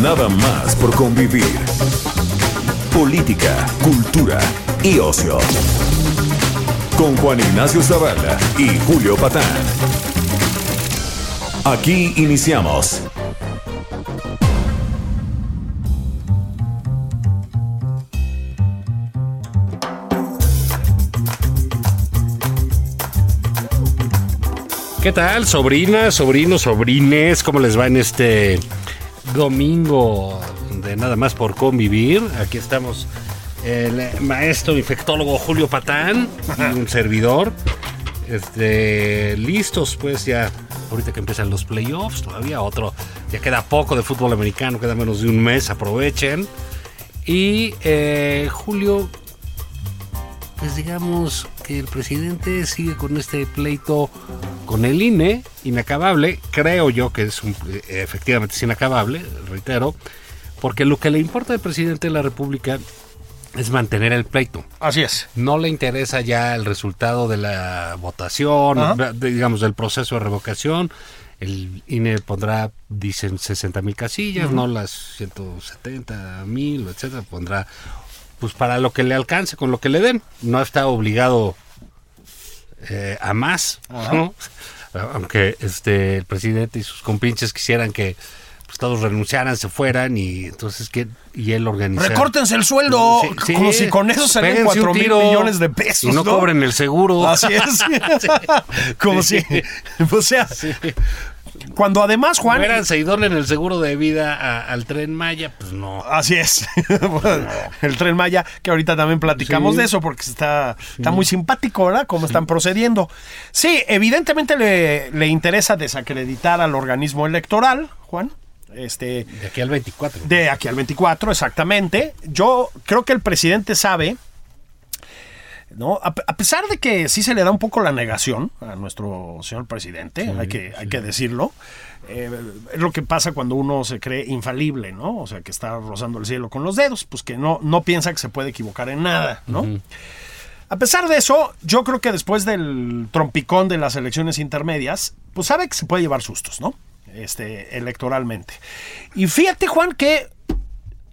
Nada más por convivir. Política, cultura y ocio. Con Juan Ignacio Zavala y Julio Patán. Aquí iniciamos. ¿Qué tal, sobrinas, sobrinos, sobrines? ¿Cómo les va en este domingo de nada más por convivir? Aquí estamos el maestro infectólogo Julio Patán y un servidor. Este, listos pues ya, ahorita que empiezan los playoffs, todavía otro, ya queda poco de fútbol americano, queda menos de un mes, aprovechen. Y eh, Julio, pues digamos que el presidente sigue con este pleito con el INE, inacabable, creo yo que es un, eh, efectivamente es inacabable, reitero, porque lo que le importa al presidente de la República es mantener el pleito. Así es. No le interesa ya el resultado de la votación, Ajá. digamos, del proceso de revocación. El INE pondrá, dicen, 60 mil casillas, no las 170 mil, etcétera. Pondrá, pues para lo que le alcance, con lo que le den. No está obligado eh, a más, ¿no? Aunque este, el presidente y sus compinches quisieran que pues, todos renunciaran, se fueran y entonces que y él organizara. Recórtense el sueldo, Sí, sí. como si con eso un 4 mil millones de pesos. Y no, cobren el seguro. Así es. como Sí. si. O sea, Sí. Cuando además, Juan. Muéranse y donen el seguro de vida a- al tren Maya, pues no. Así es. el tren Maya, que ahorita también platicamos Sí. de eso porque está, está muy simpático, ¿verdad? Cómo están procediendo. Sí, evidentemente le, le interesa desacreditar al organismo electoral, Juan. Este, De aquí al 24. de aquí al 24, exactamente. Yo creo que el presidente sabe, ¿no? A, a pesar de que sí se le da un poco la negación a nuestro señor presidente, hay, que, hay que decirlo. eh, es lo que pasa cuando uno se cree infalible, ¿no? O sea, que está rozando el cielo con los dedos, pues que no, no piensa que se puede equivocar en nada, ¿no? A pesar de eso, yo creo que después del trompicón de las elecciones intermedias, pues sabe que se puede llevar sustos, ¿no? Este, electoralmente. Y fíjate, Juan, que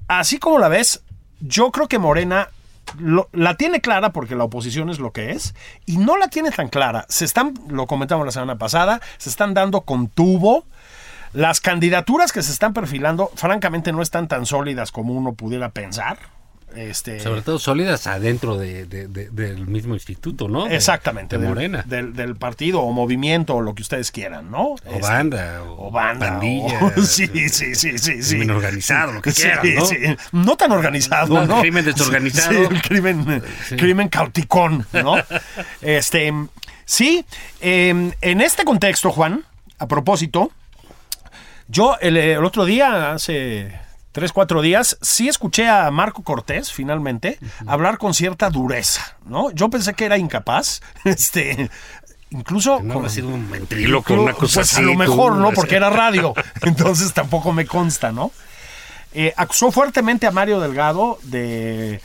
así como la ves, yo creo que Morena la tiene clara porque la oposición es lo que es y no la tiene tan clara. Se están, lo comentamos la semana pasada, se están dando con tubo. Las candidaturas que se están perfilando, francamente, no están tan sólidas como uno pudiera pensar. Este, Sobre todo sólidas adentro de, de- de- del mismo instituto, ¿no? Exactamente, De Morena. Del, del partido o movimiento o lo que ustedes quieran, ¿no? o Este, banda. O, O banda. Pandilla. o- sí, sí, sí, sí, sí. crimen organizado, lo que Sí, quieran, ¿no? sí. No tan organizado, No, ¿no? crimen desorganizado. Sí, el crimen, crimen cauticón, ¿no? este, sí, eh, en este contexto, Juan, a propósito, yo el, el otro día, hace tres, cuatro días, sí escuché a Marco Cortés, finalmente, hablar con cierta dureza, ¿no? Yo pensé que era incapaz, este... Incluso No con- ha sido un ventríloco, una cosa pues así. a lo mejor, ¿no? Porque era radio. Entonces tampoco me consta, ¿no? Eh, acusó fuertemente a Mario Delgado de,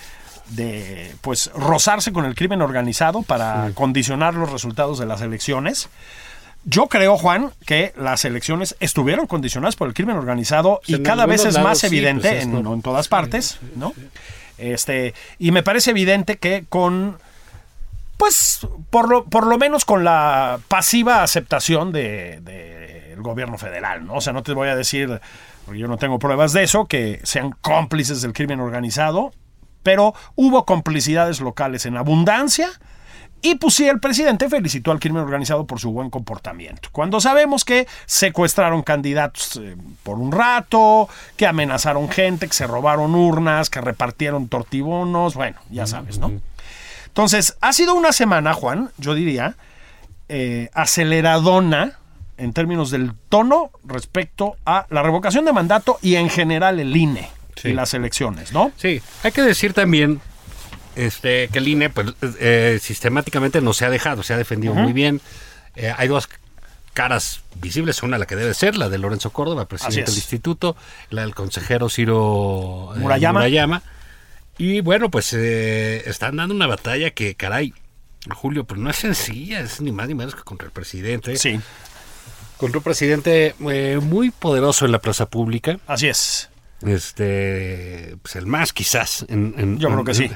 de pues rozarse con el crimen organizado para condicionar los resultados de las elecciones. Yo creo, Juan, que las elecciones estuvieron condicionadas por el crimen organizado y cada vez es más sí, evidente, pues, es en, todas partes, ¿no? Este, y me parece evidente que con pues por lo, por lo menos con la pasiva aceptación del de, el gobierno federal, ¿no? O sea, no te voy a decir, porque yo no tengo pruebas de eso, que sean cómplices del crimen organizado, pero hubo complicidades locales en abundancia. Y pues sí, el presidente felicitó al crimen organizado por su buen comportamiento. Cuando sabemos que secuestraron candidatos eh, por un rato, que amenazaron gente, que se robaron urnas, que repartieron tortibonos, bueno, ya sabes, ¿no? Entonces, ha sido una semana, Juan, yo diría, eh, aceleradona en términos del tono respecto a la revocación de mandato y en general el INE Sí. y las elecciones, ¿no? Sí, hay que decir también este, que el INE pues, eh, sistemáticamente no se ha dejado, se ha defendido muy bien. Eh, hay dos caras visibles, una la que debe ser, la de Lorenzo Córdoba, presidente es. del instituto, la del consejero Ciro eh, Murayama. Y bueno, pues eh, están dando una batalla que, caray, Julio, pues no es sencilla, es ni más ni menos que contra el presidente. Sí, Contra un presidente eh, muy poderoso en la plaza pública. así es. Este, pues el más quizás. En, en- Yo creo en- que sí.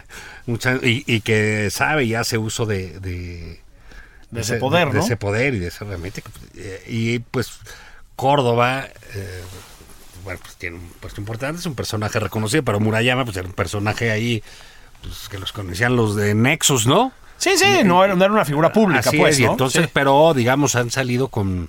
y, y que sabe y hace uso de, de, De ese poder, de ¿no? ese poder y de esa herramienta. Eh, Y pues Córdoba, eh, bueno, pues tiene un puesto importante, es un personaje reconocido, pero Murayama, pues era un personaje ahí, pues que los conocían los de Nexus, ¿no? Sí, sí, no era, no era una figura pública, Así pues, es, y entonces, Sí. pero digamos, han salido con,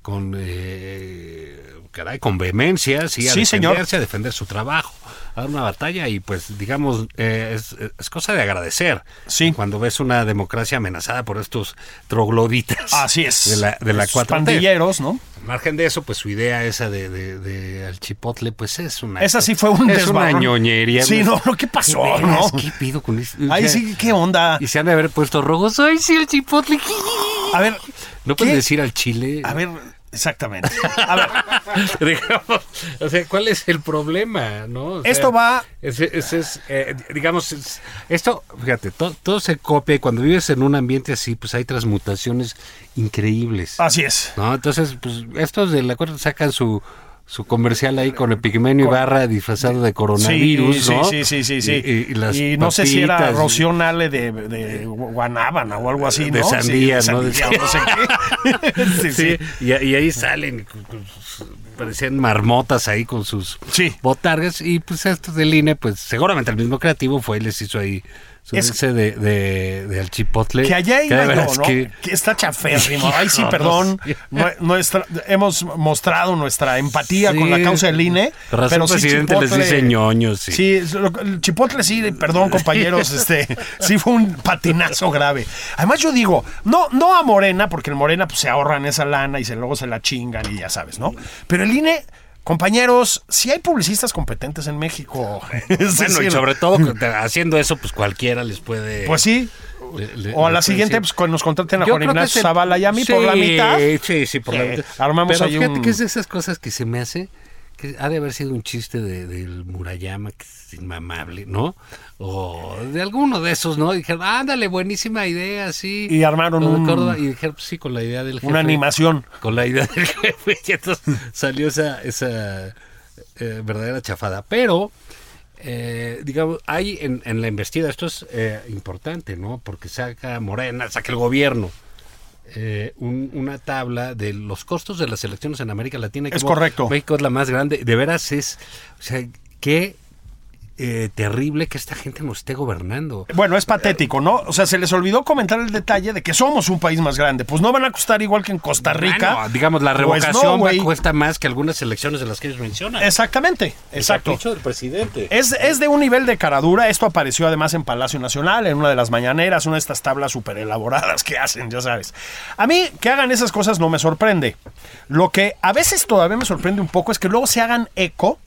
con eh, caray, con vehemencia, sí, a Sí, señor. defenderse, a defender su trabajo, a dar una batalla y pues, digamos, eh, es, es cosa de agradecer. Sí. Cuando ves una democracia amenazada por estos trogloditas. Así es. De la, de la 4T. pandilleros, ¿no? Al margen de eso, pues su idea esa de, de, de al chipotle, pues es una... Esa sí fue un Es una ñoñería. Sí, no, no, ¿qué pasó, veras? no? ¿Qué pido con eso? Ahí sí, ¿qué onda? Y se han de haber puesto rojos. ¡Ay, sí, el chipotle! A ver, ¿No puedes ¿qué? decir al chile? A ver, exactamente. A ver, digamos, o sea, ¿cuál es el problema? ¿no? O sea, Esto va- ese- ese es, eh, digamos, es- esto, fíjate, to- todo se copia y cuando vives en un ambiente así, pues hay transmutaciones increíbles. así es. ¿no? Entonces, pues estos de la cuarta sacan su su comercial ahí con Epigmenio Ibarra disfrazado de coronavirus, sí, ¿no? sí, sí, sí, sí. Y, y- y las Y no sé si era Rocío Nale de, de Guanábana o algo así, ¿no? De sandía, Sí, ¿no? de sandía, o no sé qué. sí, Sí. Y, ahí salen, con- con parecían marmotas ahí con sus botargas. Y pues estos del INE, pues seguramente el mismo creativo fue y les hizo ahí su Es- de, de, de al chipotle. Que allá yo, veras ¿no? que- Que está chaférrimo. Ay, sí, perdón. Nue- Nuestra, hemos mostrado nuestra empatía Sí. con la causa del INE. Razón pero el sí, presidente les dice ñoños, sí. Sí, el Chipotle sí, perdón compañeros, este, sí fue un patinazo grave. Además yo digo, no, no a Morena, porque el Morena pues, se ahorran esa lana y se, luego se la chingan y ya sabes, ¿no? Pero el INE, compañeros, si hay publicistas competentes en México. Es Bueno, y sobre todo haciendo eso, pues cualquiera les puede. Pues sí. le- le- O a la siguiente, decir. pues cuando nos contraten a Yo Juan Ignacio el- Zavala y a mí sí, por la mitad. Sí, sí, por la mitad. armamos Pero ahí fíjate un- que es de esas cosas que se me hace que ha de haber sido un chiste de, del Murayama, que es inmamable, ¿no? O de alguno de esos, ¿no? Y dijeron, ándale, buenísima idea, sí. Y armaron de un- Córdoba, y dijeron, pues sí, con la idea del jefe. Una animación. Con la idea del jefe. Y entonces salió esa, esa eh, verdadera chafada. Pero, eh, digamos, hay en, en la investida, esto es eh, importante, ¿no? Porque saca Morena, saca el gobierno. Eh, un- una tabla de los costos de las elecciones en América Latina. Es correcto. México es la más grande. De veras es, o sea, qué eh, terrible que esta gente nos esté gobernando. Bueno, es patético, ¿no? O sea, se les olvidó comentar el detalle de que somos un país más grande. Pues no van a costar igual que en Costa Rica. Bueno, digamos, la Pues no, revocación va- cuesta más que algunas elecciones de las que ellos mencionan. Exactamente, El exacto. capricho del presidente. Es, es de un nivel de caradura. Esto apareció además en Palacio Nacional, en una de las mañaneras, una de estas tablas súper elaboradas que hacen, ya sabes. A mí que hagan esas cosas no me sorprende. Lo que a veces todavía me sorprende un poco es que luego se hagan eco,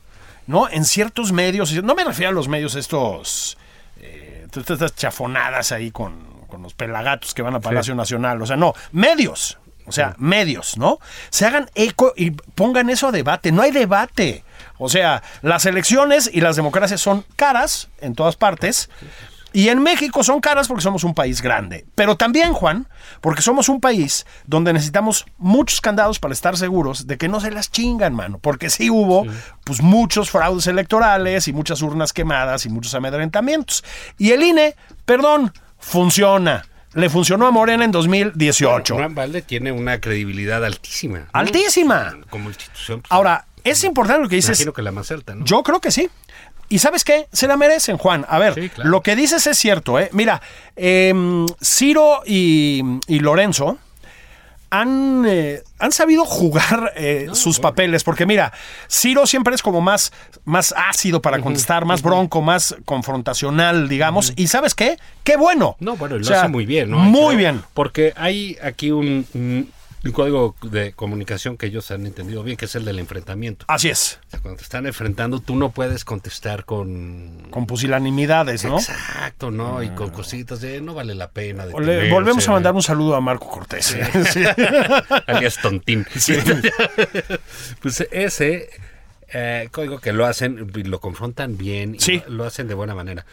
¿no? En ciertos medios. No me refiero a los medios estos. eh, estas chafonadas ahí con, con los pelagatos que van a Palacio Nacional. O sea, no, medios. O sea, medios, ¿no? Se hagan eco y pongan eso a debate. No hay debate. O sea, las elecciones y las democracias son caras en todas partes. Y en México son caras porque somos un país grande. Pero también, Juan, porque somos un país donde necesitamos muchos candados para estar seguros de que no se las chingan, mano. Porque sí hubo pues muchos fraudes electorales y muchas urnas quemadas y muchos amedrentamientos. Y el INE, perdón, funciona. Le funcionó a Morena en 2018. Juan Valde tiene una credibilidad altísima. ¿no? Altísima. Como institución. pues, Ahora, es importante lo que dices. Imagino que la más alta, ¿no? Yo creo que sí. ¿Y sabes qué? Se la merecen, Juan. A ver, Sí, claro. lo que dices es cierto, ¿eh? Mira, em, Ciro y, y Lorenzo han, eh, han sabido jugar eh, sus papeles, porque mira, Ciro siempre es como más, más ácido para contestar, más bronco, más confrontacional, digamos, y ¿sabes qué? ¡Qué bueno! No, bueno, O lo sea, hace muy bien, ¿no? Muy Creo, bien. Porque hay aquí un, un- código de comunicación que ellos han entendido bien, que es el del enfrentamiento. Así es, O sea, cuando te están enfrentando, tú no puedes contestar con... con pusilanimidades, ¿no? Exacto, ¿no? Y con cositas de no vale la pena. Le- volvemos a mandar un saludo a Marco Cortés. Sí. alias Tontín. pues ese eh, código que lo hacen, lo confrontan bien y Sí. lo, lo hacen de buena manera.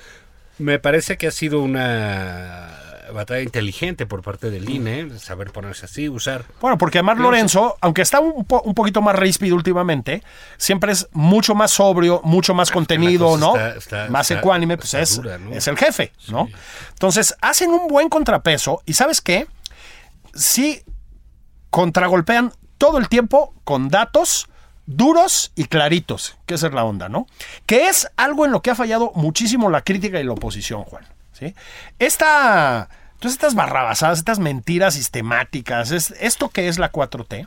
Me parece que ha sido una batalla inteligente por parte del INE, saber ponerse así, usar. Bueno, porque además Lorenzo, aunque está un, po- un poquito más ríspido últimamente, siempre es mucho más sobrio, mucho más contenido, ¿no? está- está- más está- ecuánime, pues es, dura, ¿no? es el jefe, ¿no? Entonces, hacen un buen contrapeso y ¿sabes qué? Sí contragolpean todo el tiempo con datos duros y claritos, que esa es la onda, ¿no? Que es algo en lo que ha fallado muchísimo la crítica y la oposición, Juan. ¿Sí? Esta, estas barrabasadas, estas mentiras sistemáticas, es, esto que es la 4T,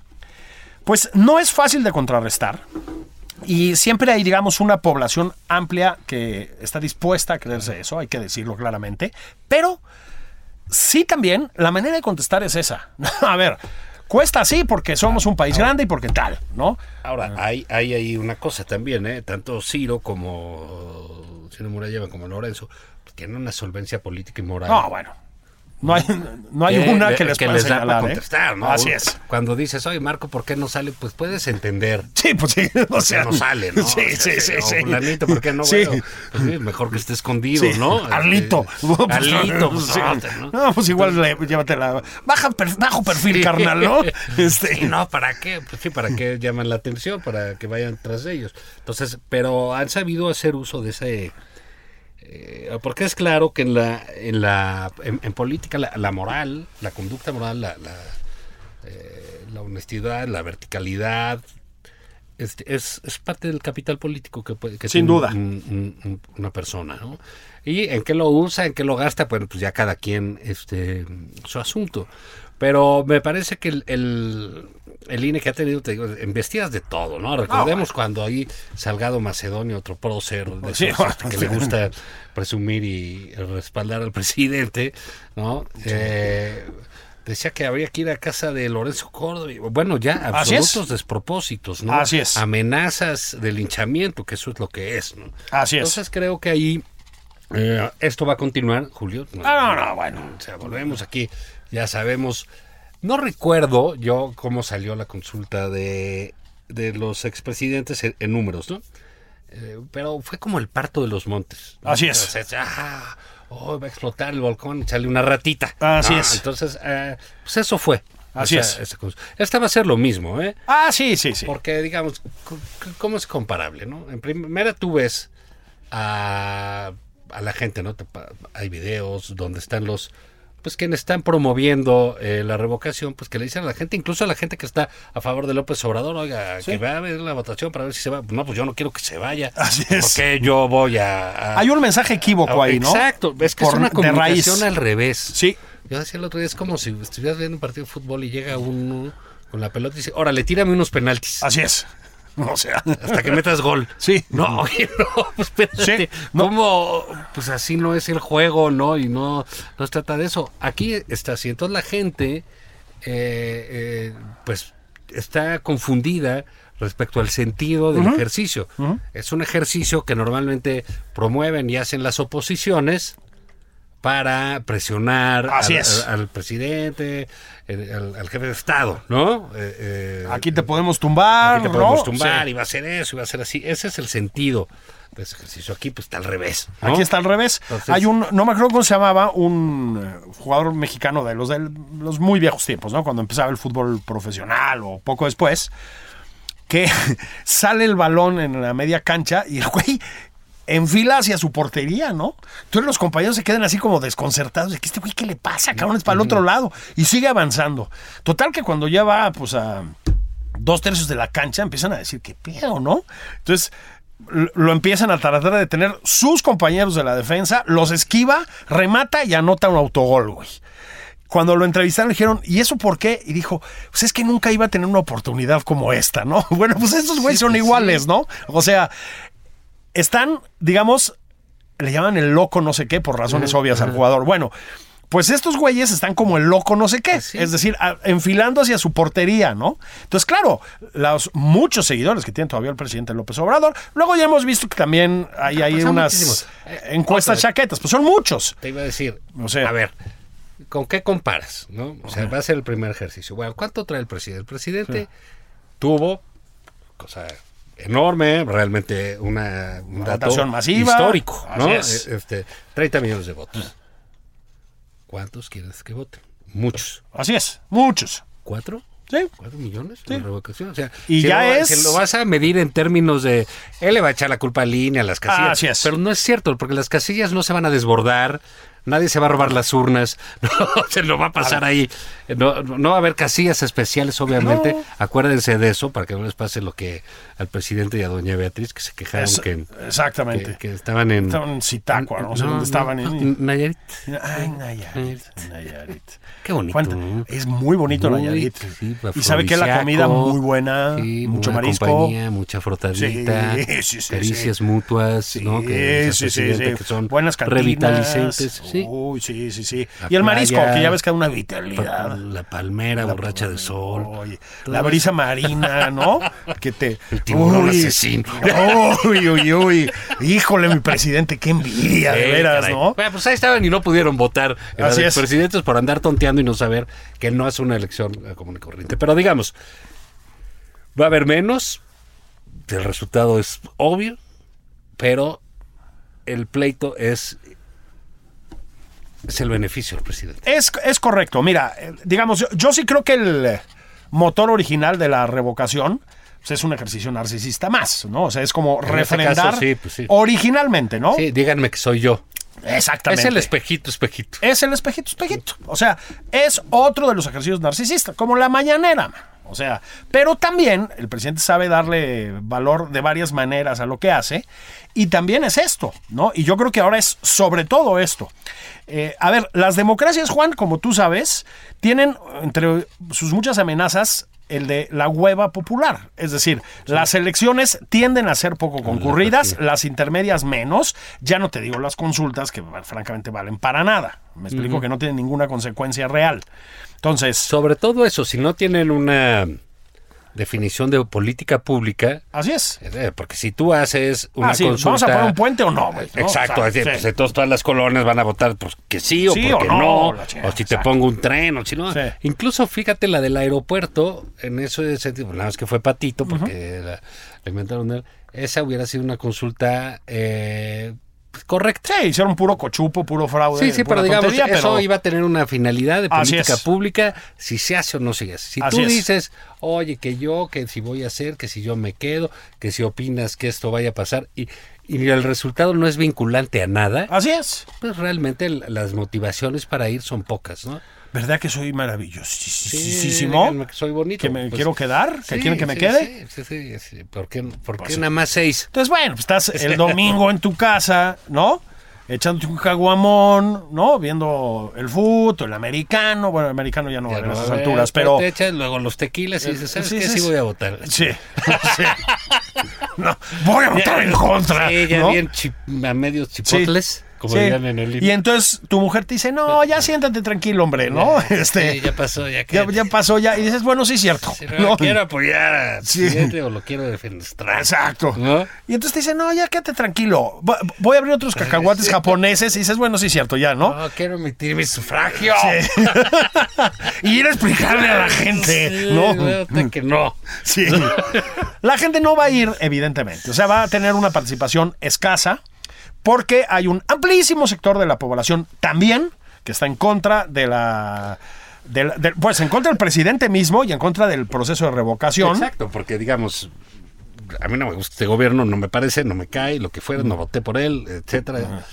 pues no es fácil de contrarrestar. Y siempre hay, digamos, una población amplia que está dispuesta a creerse eso, hay que decirlo claramente. Pero sí también la manera de contestar es esa. a ver, cuesta así porque somos un país grande y porque tal, ¿no? Ahora, hay, hay ahí una cosa también, ¿eh? Tanto Ciro como Ciro Muralleva como Lorenzo pues, tienen una solvencia política y moral. No, bueno. No hay, no hay una que les pueda da para señalar, ¿eh? contestar, ¿no? Así es. Cuando dices, oye, Marco, ¿por qué no sale? Pues puedes entender. Sí, pues sí. O sea, no sale, ¿no? Sí, O sea, sí, sí. o sí. fulanito, ¿por qué no? Sí. Bueno, pues sí, mejor que esté escondido, Sí, ¿no? Arlito. Este, Arlito, pues, Sí. ¿no? No, pues igual le- llévatela. Baja, per- bajo perfil, carnal, ¿no? Este, no, ¿para qué? Pues sí, ¿para qué llaman la atención? Para que vayan tras de ellos. Entonces, pero han sabido hacer uso de ese... eh, porque es claro que en la en la en, política la, la moral la conducta moral la, la, eh, la honestidad la verticalidad este, es, es parte del capital político que, puede- que Sin tiene duda. un- un- un- una persona ¿no? y en qué lo usa en qué lo gasta bueno pues ya cada quien este su asunto pero me parece que el, el, el INE que ha tenido, te digo, embestidas de todo, ¿no? Recordemos cuando ahí Salgado Macedonio, otro prócer, de Sí, esos, que le gusta presumir y respaldar al presidente, ¿no? Eh, decía que habría que ir a casa de Lorenzo Córdoba. Bueno, ya, absolutos despropósitos, ¿no? Así es. Amenazas de linchamiento, que eso es lo que es, ¿no? Así es. Entonces creo que ahí eh, esto va a continuar, Julio. Ah, no, no, bueno. O sea, volvemos aquí, ya sabemos. No recuerdo yo cómo salió la consulta de, de los expresidentes en, en números, ¿no? Eh, pero fue como el parto de los montes. ¿no? Así es. Sea, ah, oh, va a explotar el volcán y sale una ratita. Así es. Entonces, eh, pues eso fue. Así esa- es. esa Esta va a ser lo mismo, ¿eh? Ah, sí, sí, sí. Porque, digamos, ¿cómo es comparable, no? En primera tú ves a, a la gente, ¿no? Hay videos donde están los, pues quienes están promoviendo eh, la revocación, pues que le dicen a la gente, incluso a la gente que está a favor de López Obrador, oiga, que va a ver la votación para ver si se va. No, pues yo no quiero que se vaya. Así es. Porque yo voy a... a- Hay un mensaje equívoco a- ahí, ¿no? Exacto, es que Por- es una comunicación al revés. Sí. Yo decía el otro día, es como si estuvieras viendo un partido de fútbol y llega uno con la pelota y dice, órale, tírame unos penaltis. Así es. O sea. Hasta que metas gol. Sí. No, oye, no, pues espérate. Sí, no. ¿Cómo? Pues así no es el juego, ¿no? Y no, no se trata de eso. Aquí está así. Entonces la gente, eh, eh, pues, está confundida respecto al sentido del ejercicio. Es un ejercicio que normalmente promueven y hacen las oposiciones para presionar Así al, es. al- al presidente, al, al jefe de Estado, ¿no? Eh, eh, Aquí te podemos tumbar, Aquí te podemos ¿no? tumbar Sí. y va a ser eso, y va a ser así. Ese es el sentido de ese ejercicio. Aquí pues está al revés. ¿no? Aquí está al revés. Entonces- Hay un, no me acuerdo cómo se llamaba, un eh, jugador mexicano de los de los muy viejos tiempos, ¿no? Cuando empezaba el fútbol profesional o poco después, que sale el balón en la media cancha y el güey enfila hacia su portería, ¿no? Entonces los compañeros se quedan así como desconcertados de que este güey, ¿qué le pasa? Cabrón, es para el otro lado. Y sigue avanzando. Total que cuando ya va, pues a dos tercios de la cancha, empiezan a decir, ¿qué pedo, no? Entonces lo empiezan a tratar de detener sus compañeros de la defensa, los esquiva, remata y anota un autogol, güey. cuando lo entrevistaron le dijeron, ¿y eso por qué? Y dijo, pues es que nunca iba a tener una oportunidad como esta, ¿no? Bueno, pues estos güeyes son iguales, ¿no? O sea, están, digamos, le llaman el loco no sé qué por razones obvias al jugador. Bueno, pues estos güeyes están como el loco no sé qué, es decir, a- enfilando hacia su portería, ¿no? Entonces, claro, los muchos seguidores que tiene todavía el presidente López Obrador, luego ya hemos visto que también hay, hay pues son unas muchísimos. eh, encuestas chaquetas, pues son muchos. Te iba a decir, O sea- a ver, ¿con qué comparas? ¿no? O sea, va a ser el primer ejercicio. Bueno, ¿cuánto trae el presidente? El presidente tuvo, cosa enorme, realmente una, un Una dato votación masiva. histórico, ¿no? Es. Eh, Este, 30 millones de votos. ¿Cuántos quieres que voten? Muchos. Así es, muchos. ¿Cuatro? Sí. ¿Cuatro millones de revocación? O sea, Y si ya lo, es- si lo vas a medir en términos de. Él le va a echar la culpa a línea, a las casillas. Así es. Pero no es cierto, porque las casillas no se van a desbordar. Nadie se va a robar las urnas, no, se lo va a pasar ahí. No, no va a haber casillas especiales, obviamente. No. Acuérdense de eso para que no les pase lo que al presidente y a doña Beatriz, que se quejaron Es- que, exactamente. que, que estaban en. Estaban en Zitácuaro, no, sé dónde estaban. no, en- Nayarit. Ay, Nayarit, Nayarit. Qué bonito. ¿Cuánta- ¿no? Es muy bonito Muy, Nayarit. sí, y sabe que la comida muy buena, Sí, mucho marisco. compañía, mucha frotadita, Sí, caricias mutuas, ¿no? Que, sí. que son Buenas cantinas. revitalizantes, sí. Uy, sí, sí, sí. La y el marisco, que ya ves que da una vitalidad. La palmera borracha de sol. Oye, la brisa marina, ¿no? Que te. El tiburón Uy, asesino. Uy, uy, uy. Híjole, mi presidente, qué envidia, de Eh, veras, caray. ¿no? Bueno, pues ahí estaban y no pudieron votar Así los es. presidentes por andar tonteando y no saber que no es una elección eh, común y corriente. Pero digamos, va a haber menos, el resultado es obvio, pero el pleito es, es el beneficio del presidente. Es, es correcto. Mira, eh, digamos, yo, yo sí creo que el motor original de la revocación pues, es un ejercicio narcisista más, ¿no? O sea, es como En este refrendar caso, sí, pues sí. originalmente, ¿no? Sí, díganme que soy yo. Exactamente. Es el espejito, espejito. Es el espejito, espejito. O sea, es otro de los ejercicios narcisistas, como la mañanera. O sea, pero también el presidente sabe darle valor de varias maneras a lo que hace. Y también es esto, ¿no? Y yo creo que ahora es sobre todo esto. Eh, a ver, las democracias, Juan, como tú sabes, tienen entre sus muchas amenazas el de la hueva popular. Es decir, las elecciones tienden a ser poco concurridas, las intermedias menos. Ya no te digo las consultas, que francamente valen para nada. Me explico que no tienen ninguna consecuencia real. Entonces, Sobre todo eso, si no tienen una definición de política pública, así es. eh, porque si tú haces una Ah, sí, consulta... ¿Vamos a poner un puente o no? güey? ¿No? Exacto, O sea, sí. pues, entonces todas las colonias van a votar pues, que sí o Sí porque o no, no, la chingada, o si te exacto. pongo un tren, o si no. Incluso fíjate la del aeropuerto, en eso sentido, nada más que fue Patito, porque la, la inventaron él, esa hubiera sido una consulta eh, pues, correcta. Sí, hicieron puro cochupo, puro fraude. Sí, sí, pero digamos, tontería, eso pero- iba a tener una finalidad de política pública, si se hace o no se hace. Si Así tú es. dices, oye, que yo, que si voy a hacer, que si yo me quedo, que si opinas que esto vaya a pasar, y, y el resultado no es vinculante a nada, Así es. pues realmente las motivaciones para ir son pocas, ¿no? ¿Verdad que soy maravillosísimo? que soy bonito. ¿Que me pues, quiero quedar? ¿Que sí, quieren que me sí, quede? Sí, sí, sí, sí. ¿Por qué, por qué Pues sí. nada más seis? Entonces, bueno, pues estás el domingo en tu casa, ¿no? Echándote un caguamón, ¿no? Viendo el fútbol, el americano. Bueno, el americano ya no va a esas alturas, pero... Te echas luego los tequilas y dices, ¿sabes Sí, qué? sí, Sí, sí. voy a votar. Sí, sí. No, voy a votar en contra. Sí, ya ¿no? bien a medios Sí. chipotles, como Sí. dirían en el libro. Y entonces tu mujer te dice, no, ya siéntate tranquilo, hombre, ¿no? Este, Sí, ya pasó, ya que... ya, ya pasó, ya. Y dices, bueno, sí es cierto. Si no, ¿no? quiero apoyar al Sí. o lo quiero defenestrar. Exacto. ¿No? Y entonces te dice, no, ya quédate tranquilo. Voy a abrir otros cacahuates japoneses. Y dices, bueno, sí es cierto, ya, ¿no? No, quiero emitir mi sufragio. Sí. y ir a explicarle a la gente, ¿no? que no. Sí. La gente no va a ir, evidentemente. O sea, va a tener una participación escasa porque hay un amplísimo sector de la población también que está en contra de la... de la- de- pues en contra del presidente mismo y en contra del proceso de revocación. Exacto, porque digamos, a mí no me gusta este gobierno, no me parece, no me cae, lo que fuera, no voté por él, etcétera.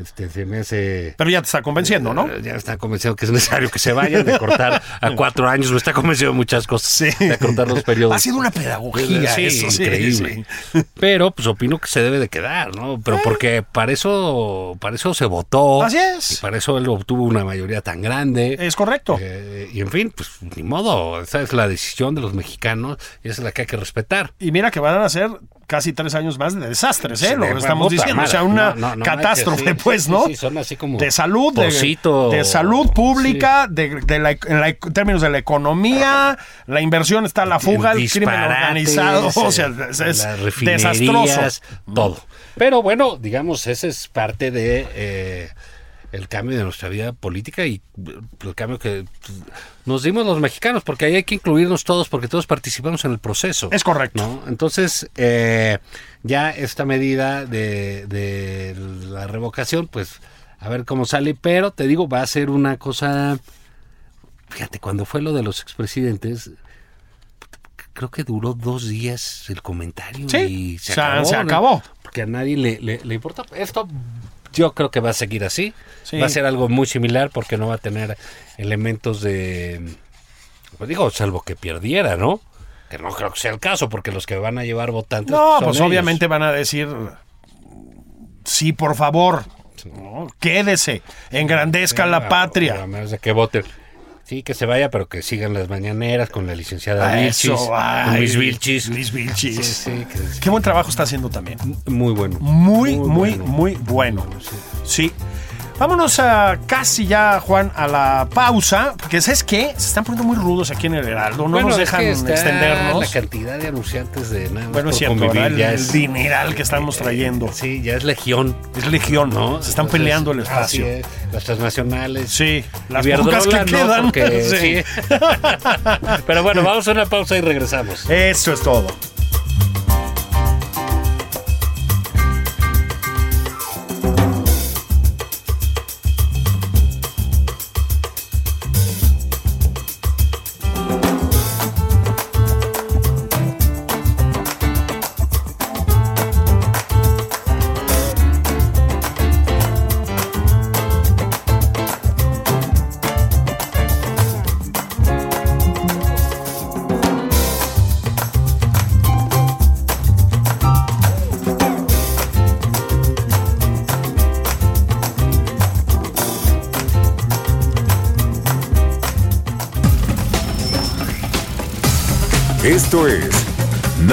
Este, se me hace... Pero ya te está convenciendo, ¿no? Eh, Ya está convencido que es necesario que se vayan de cortar a cuatro años. Me está convencido de muchas cosas. De cortar los periodos. Ha sido una pedagogía Sí, eso, sí, increíble. sí. Pero pues opino que se debe de quedar, ¿no? Pero porque para eso, para eso se votó. Así es. Y para eso él obtuvo una mayoría tan grande. Es correcto. Eh, y en fin, pues ni modo. Esa es la decisión de los mexicanos y esa es la que hay que respetar. Y mira que van a ser casi tres años más de desastres, ¿eh? Lo que estamos diciendo. O sea, una No, no, no catástrofe, manches, sí, pues, ¿no? sí, son así como de salud, de, Pocito. de salud pública, de, de la- en, la- en términos de la economía, la inversión está a la fuga, el crimen organizado, o sea, es, desastroso. todo. Pero bueno, digamos, ese es parte de eh, el cambio de nuestra vida política y eh, el cambio que pues, nos dimos los mexicanos, porque ahí hay que incluirnos todos, porque todos participamos en el proceso. Es correcto. ¿no? Entonces, eh, ya esta medida de, de la revocación, pues a ver cómo sale, pero te digo, va a ser una cosa... Fíjate, cuando fue lo de los expresidentes, creo que duró dos días el comentario Sí, y se, o sea, acabó. se ¿no? acabó. Porque a nadie le, le, le importa. Esto yo creo que va a seguir así. Sí. Va a ser algo muy similar porque no va a tener elementos de... Pues digo, salvo que perdiera, ¿no? Que no creo que sea el caso porque los que van a llevar votantes... No, son pues ellos. obviamente van a decir, sí, por favor, ¿no? quédese, engrandezca Sí, la patria. A menos de que voten. Sí, que se vaya, pero que sigan las mañaneras con la licenciada Vilchis, Luis Vilchis. Luis Vilchis. Sí, sí, que- Qué buen trabajo está haciendo también. muy bueno. Muy, muy, bueno. muy bueno. sí. Vámonos a casi ya, Juan, a la pausa, porque ¿sabes qué? Se están poniendo muy rudos aquí en el Heraldo, no Bueno, nos es dejan que extendernos. La cantidad de anunciantes de nada más Bueno, es por cierto, convivir el, ya es, dineral que estamos trayendo. sí, ya es legión. Es legión, ¿no? Se están Entonces, peleando el espacio. es, las transnacionales. Sí, las pocas que no, quedan. porque- Sí. sí. Pero bueno, vamos a una pausa y regresamos. Eso es todo.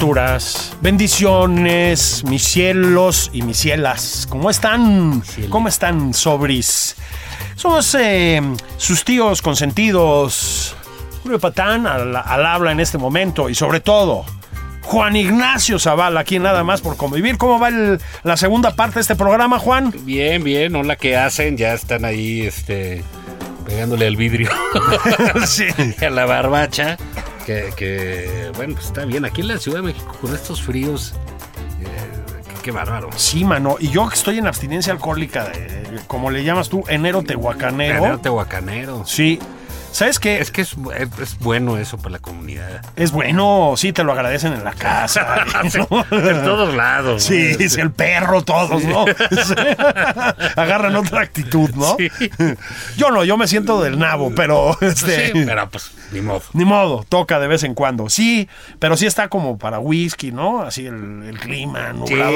Criaturas, bendiciones, mis cielos y mis cielas. ¿Cómo están? ¿Cómo están, sobris? Somos eh, sus tíos consentidos. Julio Patán al, al habla en este momento y sobre todo Juan Ignacio Zavala, aquí nada más por convivir. ¿Cómo va el- la segunda parte de este programa, Juan? Bien, bien, hola, ¿qué hacen? Ya están ahí, este, pegándole al vidrio sí. a la barbacha. Que, que, bueno, pues está bien. Aquí en la Ciudad de México, con estos fríos, eh, qué, qué bárbaro. Sí, mano. Y yo que estoy en abstinencia alcohólica, de- como le llamas tú, enero tehuacanero. Enero tehuacanero. Sí. ¿Sabes qué? Es que es, bueno eso para la comunidad. Es bueno, sí, te lo agradecen en la casa. ¿no? En todos lados. Sí, el perro, todos, ¿no? Sí. Agarran otra actitud, ¿no? Sí. Yo no, yo me siento del nabo, pero este. Sí, pero pues, ni modo. Ni modo, toca de vez en cuando. Sí, pero sí está como para whisky, ¿no? Así el, el clima nublado.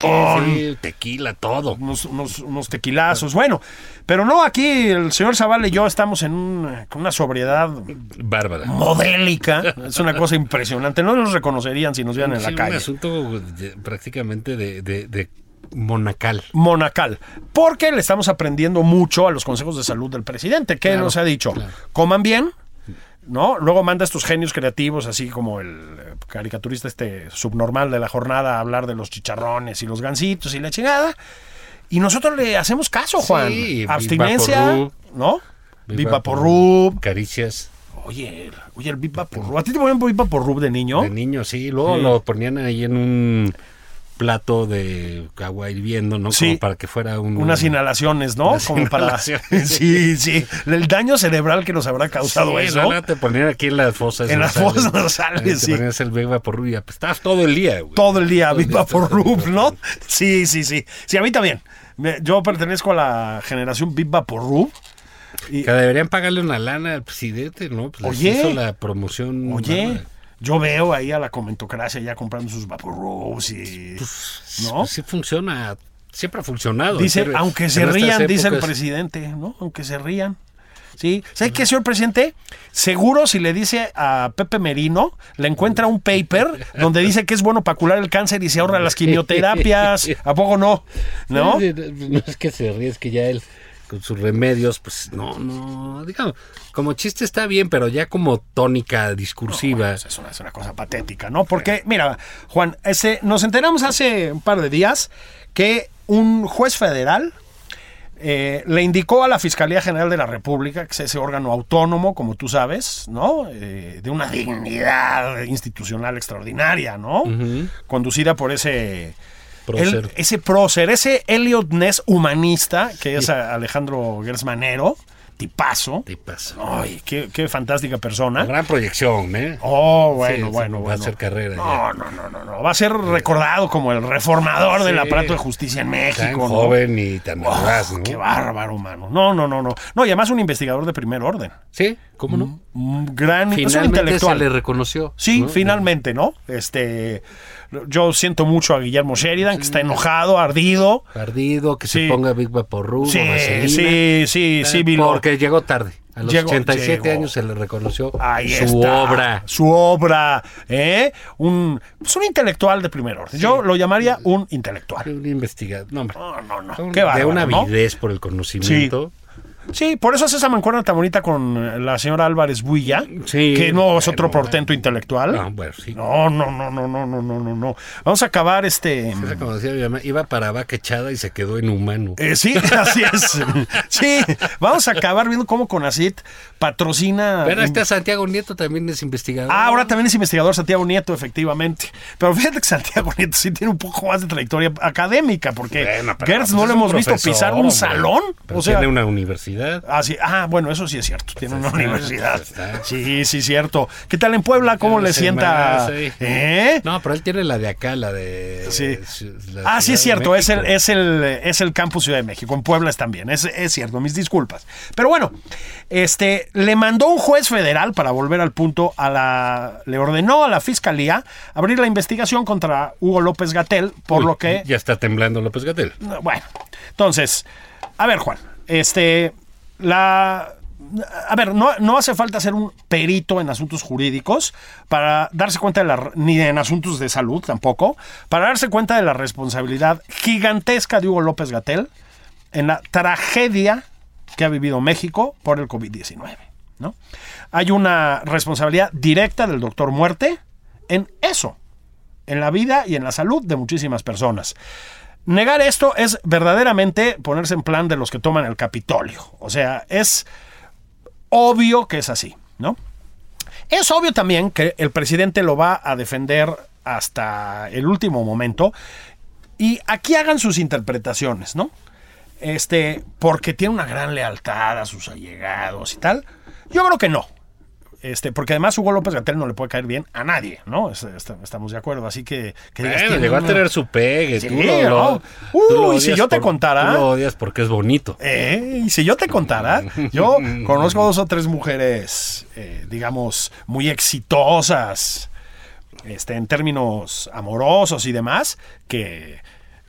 Sí, tequila, todo. unos, unos- unos tequilazos. Bueno, pero no, aquí el señor Zavala y yo estamos en un- con una sobriedad Bárbara. modélica. Es una cosa impresionante. No nos reconocerían si nos vieran en Sí, la un calle. asunto de- prácticamente de, de- de monacal. Monacal. Porque le estamos aprendiendo mucho a los consejos de salud del presidente. que Claro, nos ha dicho? claro. Coman bien. ¿No? Luego manda a estos genios creativos, así como el eh, caricaturista este subnormal de la jornada, a hablar de los chicharrones y los gansitos y la chingada. Y nosotros le hacemos caso, Juan. Sí, Abstinencia. ¿no? Viva por Vivaporrub. Caricias Oye, el- oye, el Vivaporrub. ¿A ti te ponían Vivaporrub de niño? de niño, sí. Luego Sí. lo ponían ahí en un plato de agua hirviendo, ¿no? Sí. Como para que fuera un... Unas inhalaciones, ¿no? Unas Como para. inhalaciones. sí, sí. El daño cerebral que nos habrá causado Sí, eso. te ponían aquí en las fosas En las fosas nasales, sí. Te ponías el Viva por rubia. Pues estabas todo el día, güey. Todo el día, Viva por Rub, ¿no? Sí, sí, sí. Sí, a mí también. Yo pertenezco a la generación Viva por Rub. Y, Que deberían pagarle una lana al presidente, ¿no? Pues Oye. hizo la promoción. oye. Yo veo ahí a la comentocracia ya comprando sus Vaporubs y. ¿No? Pues sí funciona. Siempre ha funcionado. Dice, aunque se rían, dice el presidente, ¿no? Aunque se rían. Sí. ¿Sabe qué, señor presidente? Seguro si le dice a Pepe Merino, le encuentra un paper donde dice que es bueno para curar el cáncer y se ahorra las quimioterapias. ¿A poco no? ¿No? No es que se ríe, es que ya él con sus remedios, pues no, no, digamos, como chiste está bien, pero ya como tónica discursiva. Pues es, una, es una cosa patética, ¿no? Porque, mira, Juan, ese, nos enteramos hace un par de días que un juez federal eh, le indicó a la Fiscalía General de la República, que es ese órgano autónomo, como tú sabes, ¿no? Eh, de una dignidad institucional extraordinaria, ¿no? Conducida por ese... Prócer. el- ese prócer, ese Elliot Ness humanista, que es a- Alejandro Gersmanero, tipazo. Te pasa. Ay, qué, qué fantástica persona. Gran proyección, ¿eh? Oh, bueno, Sí, sí, bueno, va a bueno. hacer carrera No, no, no, no, no. Va a ser recordado como el reformador del Sí. aparato de justicia en México. Tan ¿no? joven y tan Oh, audaz, ¿no? Qué bárbaro, mano. No, no, no, no. No, y además un investigador de primer orden. Sí, ¿cómo no? Un gran es un Finalmente se le reconoció. Sí, ¿no? finalmente, ¿no? Este, yo siento mucho a Guillermo Sheridan, que está enojado, ardido. Ardido, que Sí. se ponga Big Vaporru, Sí, sí, sí, sí, lo- Porque llegó tarde. A los Llegó- 87 llegó. años se le reconoció Ahí su está, obra. Su obra, ¿eh? Un, pues un intelectual de primer orden. Yo lo llamaría un intelectual. Un investigador. No, hombre. No, no, no. Un- Qué de bárbaro, una ¿no? avidez por el conocimiento. Sí, por eso hace esa mancuerna tan bonita con la señora Álvarez Builla, Sí, que no es bueno, otro portento intelectual. No, bueno, sí. No, no, no, no, no, no, no, no, no. Vamos a acabar este. Esa, como decía mi mamá, iba para vaca echada y se quedó en humano. eh, sí, así es. Sí, vamos a acabar viendo cómo Conacit patrocina. Pero este Santiago Nieto también es investigador. Ah, ahora también es investigador Santiago Nieto, efectivamente. Pero fíjate que Santiago Nieto sí tiene un poco más de trayectoria académica, porque Bueno, Gertz pues, no lo hemos visto pisar un hombre. salón. Pero o sea, tiene una universidad. Ah, sí. Ah, bueno, eso sí es cierto. Tiene una está, universidad. está. Sí, sí, cierto. ¿Qué tal en Puebla? ¿Cómo le sienta? sí. ¿Eh? No, pero él tiene la de acá, la de. Sí. la Ah, sí es cierto, es el, es, el, es el campus Ciudad de México, en Puebla es también, es, es cierto, mis disculpas. Pero bueno, este, le mandó un juez federal, para volver al punto, a la, le ordenó a la fiscalía abrir la investigación contra Hugo López Gatel, por Uy, lo que Ya está temblando López Gatel. bueno, entonces, a ver, Juan, este, A ver, no, no hace falta ser un perito en asuntos jurídicos para darse cuenta de la. ni en asuntos de salud tampoco, para darse cuenta de la responsabilidad gigantesca de Hugo López Gatel en la tragedia que ha vivido México por el COVID-19. ¿no? Hay una responsabilidad directa del doctor Muerte en eso, en la vida y en la salud de muchísimas personas. Negar esto es verdaderamente ponerse en plan de los que toman el Capitolio. O sea, es obvio que es así, ¿no? Es obvio también que el presidente lo va a defender hasta el último momento. Y aquí hagan sus interpretaciones, ¿no? este, porque tiene una gran lealtad a sus allegados y tal. Yo creo que no. Este, porque además Hugo López Gatel no le puede caer bien a nadie, ¿no? Es- est- estamos de acuerdo. Así que. que digas, llegó a tener su pegue. Sí, tú lo- lo- ¿no? tú lo Uy, si yo te por- contara. Tú lo odias porque es bonito. Eh, y si yo te contara, yo conozco dos o tres mujeres, eh, digamos, muy exitosas, este, en términos amorosos y demás, que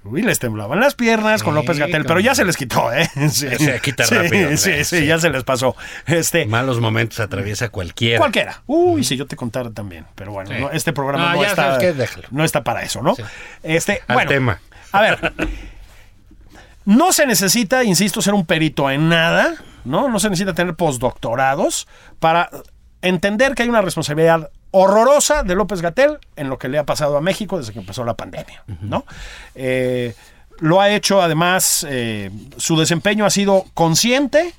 uy, les temblaban las piernas con López Gatel, pero ya se les quitó, ¿eh? Sí, Se quita sí, rápido, Sí, sí, sí. ya se les pasó. Este, Malos momentos atraviesa cualquiera. Cualquiera. Uy, si yo te contara también. Pero bueno, no, este programa No, no, ya está. qué. No está para eso, ¿no? Este, Al bueno, tema. A ver. No se necesita, insisto, ser un perito en nada, ¿no? No se necesita tener postdoctorados para entender que hay una responsabilidad horrorosa de López Gatel en lo que le ha pasado a México desde que empezó la pandemia, ¿no? Eh, lo ha hecho, además, eh, su desempeño ha sido consciente,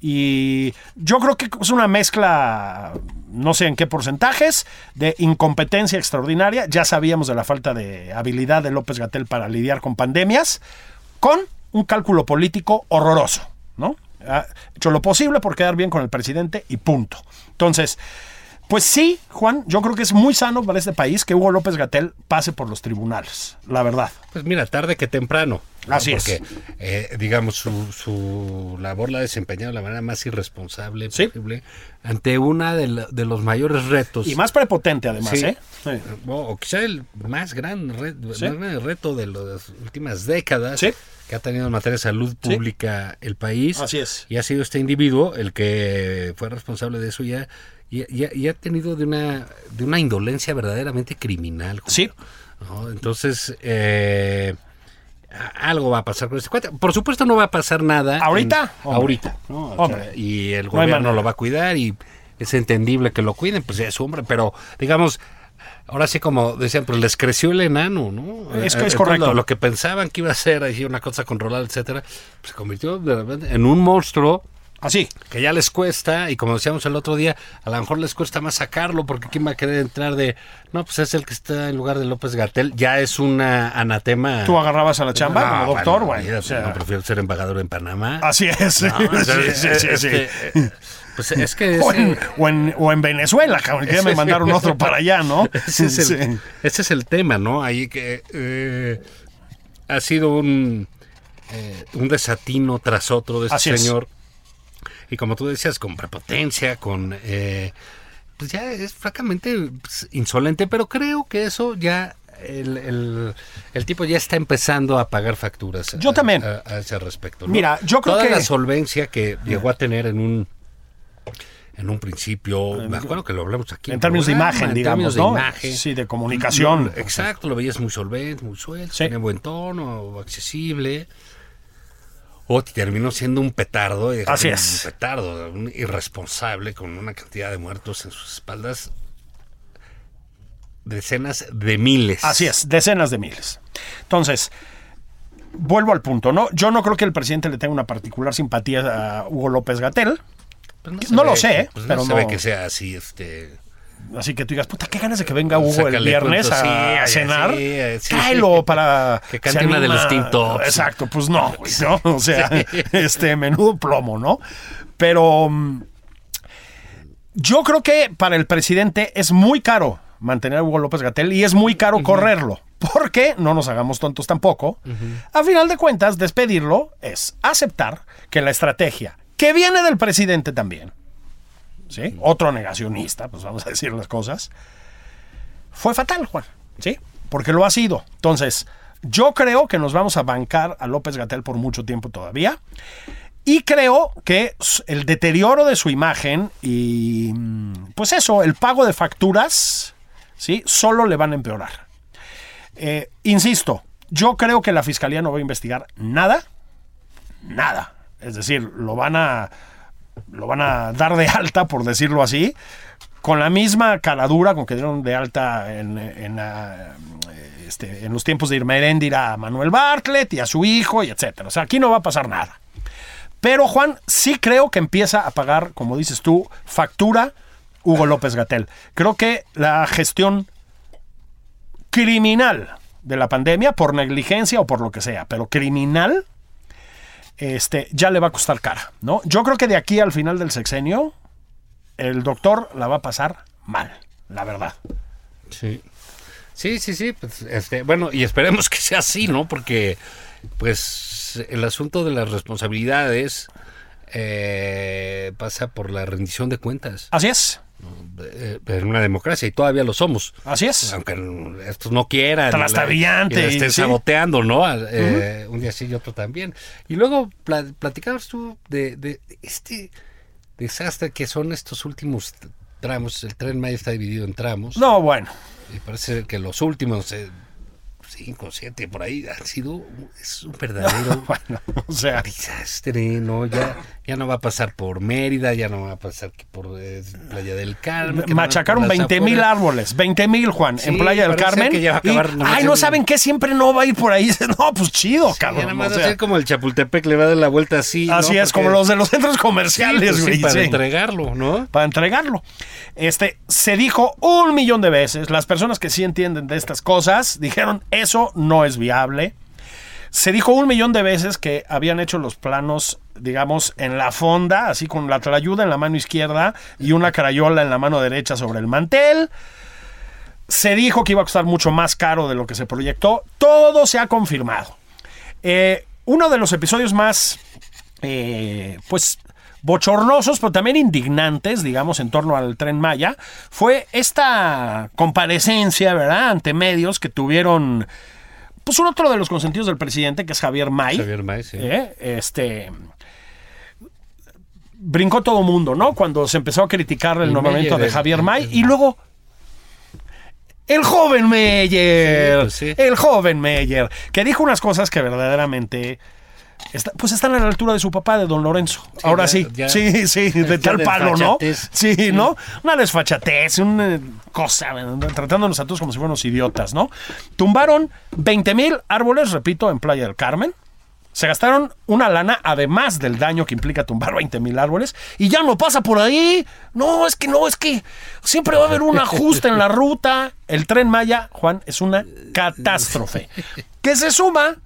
y yo creo que es una mezcla, no sé en qué porcentajes, de incompetencia extraordinaria. Ya sabíamos de la falta de habilidad de López Gatel para lidiar con pandemias, con un cálculo político horroroso, ¿no? Ha hecho lo posible por quedar bien con el presidente y punto. Entonces, pues sí, Juan, yo creo que es muy sano para este país que Hugo López Gatel pase por los tribunales, la verdad. Pues mira, tarde que temprano. ¿no? Así es. Porque, eh, digamos, su, su labor la ha desempeñado de la manera más irresponsable Sí. posible ante una de, la- de los mayores retos. Y más prepotente además, Sí. ¿eh? Sí. O, o quizá el más gran, re- más grande reto de las últimas décadas Sí. Que ha tenido en materia de salud Sí. pública el país. Así es. Y ha sido este individuo el que fue responsable de eso ya. Y, y- y ha tenido de una, de una indolencia verdaderamente criminal. Julio, Sí. ¿no? Entonces, eh, algo va a pasar con este cuate. Por supuesto no va a pasar nada. ¿Ahorita? en- ahorita. ¿no? Sea, Hombre. y el No gobierno manera. lo va a cuidar y es entendible que lo cuiden, pues es hombre, pero digamos, ahora sí como decían, pues les creció el enano, ¿no? Es- es Entonces, correcto. Lo, lo que pensaban que iba a ser ahí una cosa controlada, etcétera, pues, se convirtió de repente en un monstruo Así. que ya les cuesta, y como decíamos el otro día, a lo mejor les cuesta más sacarlo, porque quién va a querer entrar de, no, pues es el que está en lugar de López Gatel, ya es una anatema. ¿Tú agarrabas a la chamba No, como doctor, güey? olvídate, O sea, no, prefiero ser embajador en Panamá. Así es. No, sí, sí, sí, sí. Pues es que O en, o en- o en Venezuela, cabrón, que ya me mandaron otro para allá, ¿no? ese, es el, Sí. ese es el tema, ¿no? Ahí que eh, ha sido un, eh, un desatino tras otro de este Así es. señor. Y como tú decías, con prepotencia, con... eh, pues ya es francamente pues, insolente, pero creo que eso ya... El, el- el tipo ya está empezando a pagar facturas. Yo a- también. A, a ese respecto. ¿no? Mira, yo creo Toda que- la solvencia que llegó a tener en un en un principio, me acuerdo que lo hablamos aquí. En términos de imagen, en digamos, términos de ¿no? imagen. Sí, de comunicación. Lo- exacto, lo veías muy solvente, muy suelto, Sí. tenía buen tono, accesible. O terminó siendo un petardo, Así un es. petardo, un irresponsable con una cantidad de muertos en sus espaldas. Decenas de miles. Así es, decenas de miles. Entonces, vuelvo al punto, ¿no? Yo no creo que el presidente le tenga una particular simpatía a Hugo López Gatel. Pues no lo sé, pues pero no se no- ve que sea así, este. Así que tú digas, puta, qué ganas de que venga Hugo el viernes a, sí, a cenar. sí, sí. Cáelo para. Que cante una de los Teen Tops. Exacto, pues no, güey, ¿no? O sea, Sí. este menudo plomo, ¿no? Pero. mm, Yo creo que para el presidente es muy caro mantener a Hugo López Gatel y es muy caro correrlo. Porque, no nos hagamos tontos tampoco, a final de cuentas, despedirlo es aceptar que la estrategia, que viene del presidente también, ¿sí? Otro negacionista, pues vamos a decir las cosas, fue fatal, Juan, ¿sí? Porque lo ha sido. Entonces, yo creo que nos vamos a bancar a López Gatel por mucho tiempo todavía. Y creo que el deterioro de su imagen y, mm, pues eso, el pago de facturas, ¿sí? Solo le van a empeorar. Eh, insisto, yo creo que la fiscalía no va a investigar nada, nada. Es decir, lo van a, lo van a dar de alta, por decirlo así, con la misma caladura con que dieron de alta en, en, ah, este, en los tiempos de Irma Heréndira a Manuel Bartlett y a su hijo y etcétera. O sea, aquí no va a pasar nada. Pero Juan, sí creo que empieza a pagar, como dices tú, factura Hugo López Gatel. Creo que la gestión criminal de la pandemia, por negligencia o por lo que sea, pero criminal, este, ya le va a costar cara, ¿no? Yo creo que de aquí al final del sexenio, el doctor la va a pasar mal, la verdad. Sí. Sí, sí, sí. Pues, este, bueno, y esperemos que sea así, ¿no? Porque, pues, el asunto de las responsabilidades eh, pasa por la rendición de cuentas Así es, en una democracia y todavía lo somos. así es. Aunque estos no quieran. Trastabillante, y la estén sí. saboteando, ¿no? Eh, Un día sí y otro también. Y luego pla- platicabas tú de, de este desastre que son estos últimos tramos. El tren Maya está dividido en tramos. No, bueno. Y parece que los últimos eh, cinco, siete por ahí han sido es un verdadero Bueno, o sea, desastre, ¿no? Ya, ya no va a pasar por Mérida, ya no va a pasar que por eh, Playa del Carmen. machacaron por las 20 mil árboles, 20 mil, Juan, Sí, en Playa del Carmen. que ya va a y, acabar nomás ay, no en- saben que siempre no va a ir por ahí. No, pues chido, Sí, ya cabrón. nada más o sea, hacer como el Chapultepec le va a dar la vuelta así. ¿no? así es, Porque- como los de los centros comerciales, pues sí, güey. para entregarlo, ¿no? para entregarlo. Este, se dijo un millón de veces, las personas que sí entienden de estas cosas dijeron, eso no es viable. Se dijo un millón de veces que habían hecho los planos, digamos, en la fonda, así con la trayuda en la mano izquierda y una carayola en la mano derecha sobre el mantel. Se dijo que iba a costar mucho más caro de lo que se proyectó. Todo se ha confirmado. Eh, uno de los episodios más, eh, pues, bochornosos, pero también indignantes, digamos, en torno al tren Maya, fue esta comparecencia, ¿verdad?, ante medios que tuvieron, pues, un otro de los consentidos del presidente, que es Javier May. Javier May, sí. ¿eh? Este. Brincó todo mundo, ¿no? Cuando se empezó a criticar el nombramiento de Javier May. Y luego el joven Meyer, Sí, pues sí. el joven Meyer, que dijo unas cosas que verdaderamente está- pues están a la altura de su papá, de don Lorenzo. Ahora ya- sí, ya- sí, sí, de tal palo, ¿no? Sí, ¿no? Una desfachatez, una cosa, tratándonos a todos como si fuéramos idiotas, ¿no? Tumbaron 20 mil árboles, repito, en Playa del Carmen. Se gastaron una lana, además del daño que implica tumbar 20 mil árboles, y ya no pasa por ahí. No, es que no, es que siempre va a haber un ajuste en la ruta. El tren Maya, Juan, es una catástrofe. Que se suma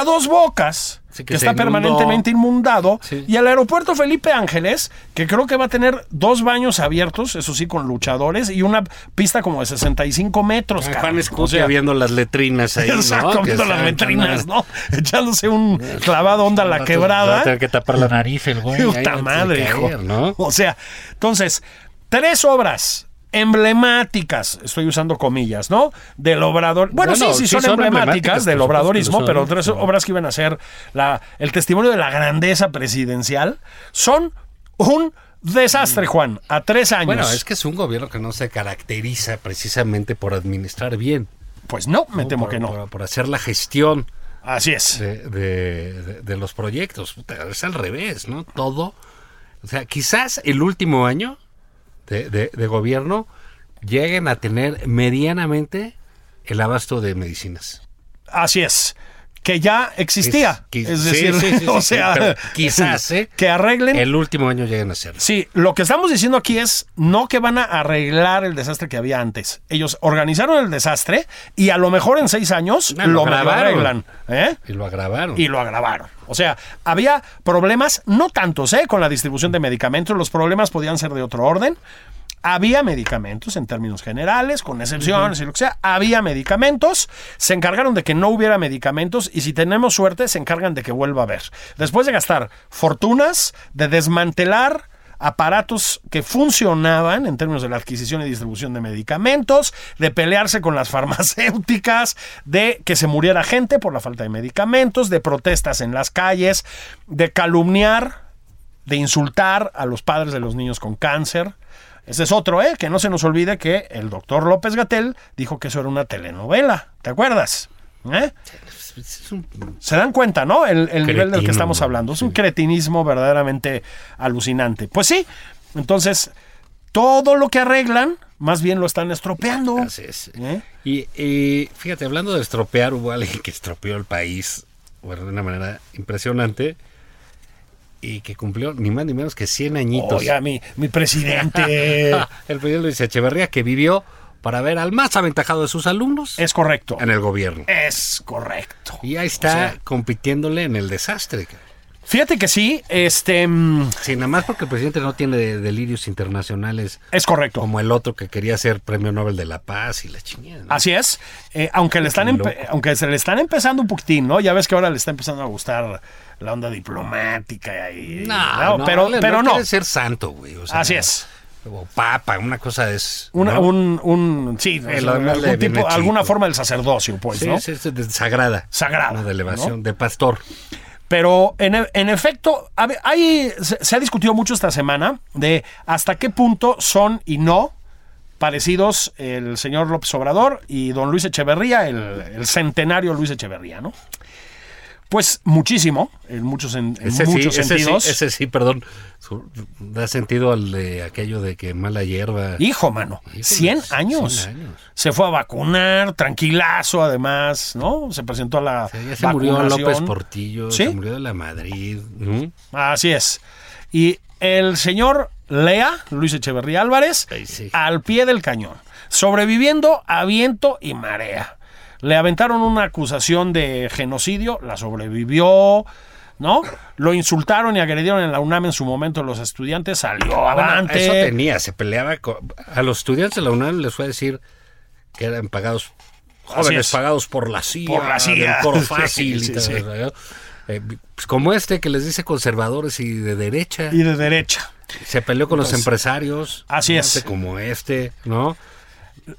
a dos bocas, Sí, que, está inundó. permanentemente inundado, Sí. y al aeropuerto Felipe Ángeles, que creo que va a tener dos baños abiertos, eso sí, con luchadores, y una pista como de 65 metros. Juan O Escutia sea, viendo las letrinas ahí, ¿no? Exacto, Que viendo las letrinas, ¿no? Echándose un clavado onda a la Va a quebrada. tener que tapar la nariz el güey. Puta madre, caer, hijo. ¿no? O sea, entonces, tres obras emblemáticas, estoy usando comillas, ¿no? Del obrador. Bueno, Bueno, sí, sí, sí son, emblemáticas, emblemáticas, del obradorismo, son, pero ¿no? tres obras que iban a ser la, el testimonio de la grandeza presidencial son un desastre, Juan, a tres años. Bueno, es que es un gobierno que no se caracteriza precisamente por administrar bien. Pues no, me temo por, que no. Por, por hacer la gestión Así es. de, de- de- de los proyectos. Puta, es al revés, ¿no? Todo. O sea, quizás el último año de, de- de gobierno lleguen a tener medianamente el abasto de medicinas. Así es. Que ya existía. Es- Es, decir, sí, sí, sí, o sea, quizás, ¿eh? que arreglen El último año lleguen a hacerlo. Sí, lo que estamos diciendo aquí es no que van a arreglar el desastre que había antes. Ellos organizaron el desastre y a lo mejor en seis años Ah, lo lo, arreglan. ¿eh? Y lo agravaron. Y lo agravaron. O sea, había problemas, no tantos, ¿eh? Con la distribución de medicamentos. Los problemas podían ser de otro orden. Había medicamentos en términos generales, con excepciones y lo que sea. Había medicamentos. Se encargaron de que no hubiera medicamentos y si tenemos suerte se encargan de que vuelva a haber. Después de gastar fortunas, de desmantelar aparatos que funcionaban en términos de la adquisición y distribución de medicamentos, de pelearse con las farmacéuticas, de que se muriera gente por la falta de medicamentos, de protestas en las calles, de calumniar, de insultar a los padres de los niños con cáncer. Ese es otro, ¿eh? Que no se nos olvide que el doctor López Gatel dijo que eso era una telenovela. ¿Te acuerdas? ¿Eh? Se dan cuenta, ¿no? El, el nivel del que estamos hablando. Es un cretinismo verdaderamente alucinante. Pues sí, entonces todo lo que arreglan, más bien lo están estropeando. Así es. ¿Eh? Y, y fíjate, hablando de estropear, hubo alguien que estropeó el país bueno, de una manera impresionante y que cumplió ni más ni menos que 100 añitos. Oiga, mi, mi presidente. el presidente Luis Echeverría, que vivió para ver al más aventajado de sus alumnos es correcto. en el gobierno. Es correcto. Y ahí está O sea, compitiéndole en el desastre. Fíjate que sí, este mm, Sí, nada más porque el presidente no tiene de- delirios internacionales es correcto. como el otro que quería ser premio Nobel de la Paz y la chingada. ¿no? Así es, Eh, aunque le están aunque se le están empezando un poquitín, ¿no? Ya ves que ahora le está empezando a gustar la onda diplomática y No, no, pero le- pero no. quiere ser santo, güey. o sea, Así es. O papa, una cosa es. Una- ¿no? un, un sí, algún tipo, alguna forma del sacerdocio, pues, Sí, ¿no? sí, de- sagrada. Sagrada, Una de elevación, ¿no? de pastor. Pero en, e- en efecto, hay, se, se ha discutido mucho esta semana de hasta qué punto son y no parecidos el señor López Obrador y don Luis Echeverría, el, el centenario Luis Echeverría, ¿no? Pues muchísimo, en muchos, en, en Ese sí, muchos ese sí, sentidos. ese sí, perdón. Da sentido al de aquello de que mala hierba. Hijo, mano, Híjole, 100 años. 100 años. Se fue a vacunar, tranquilazo además, ¿no? Se presentó a la ya se murió. López Portillo, ¿Sí? se murió de la Madrid. Así es. Y el señor Lea, Luis Echeverría Álvarez, sí. al pie del cañón, sobreviviendo a viento y marea. Le aventaron una acusación de genocidio, la sobrevivió, ¿no? Lo insultaron y agredieron en la UNAM en su momento los estudiantes, salió Bueno, avante. eso tenía, se peleaba con- a los estudiantes de la UNAM les fue a decir que eran pagados jóvenes es. pagados por la CIA, Por la CIA. del Sí, fácil y. Eh, pues como este que les dice conservadores y de derecha, Y de derecha. se peleó con los empresarios, así es. como este, ¿no?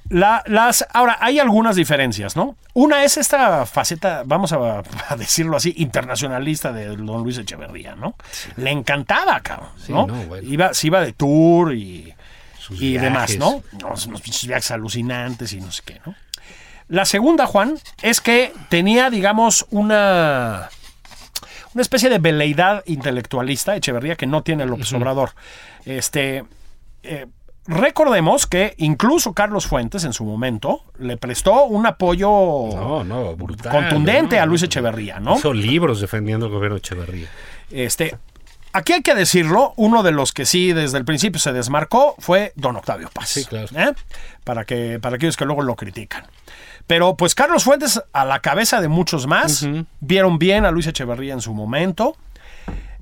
La- las, ahora, hay algunas diferencias, ¿no? Una es esta faceta, vamos a, a decirlo así, internacionalista de don Luis Echeverría, ¿no? Le encantaba, cabrón, Sí, ¿no? no, bueno. Iba, se iba de tour y, y demás. ¿no? Unos, viajes alucinantes y no sé qué, ¿no? La segunda, Juan, es que tenía, digamos, una una especie de veleidad intelectualista, Echeverría, que no tiene el López Obrador. Este, eh, recordemos que incluso Carlos Fuentes en su momento le prestó un apoyo No, no, brutal. contundente ¿no? a Luis Echeverría, ¿no? Hizo libros defendiendo el gobierno de Echeverría. Este, aquí hay que decirlo, uno de los que sí desde el principio se desmarcó fue don Octavio Paz. Sí, claro. ¿eh? Para, que, para aquellos que luego lo critican. Pero pues Carlos Fuentes, a la cabeza de muchos más, vieron bien a Luis Echeverría en su momento.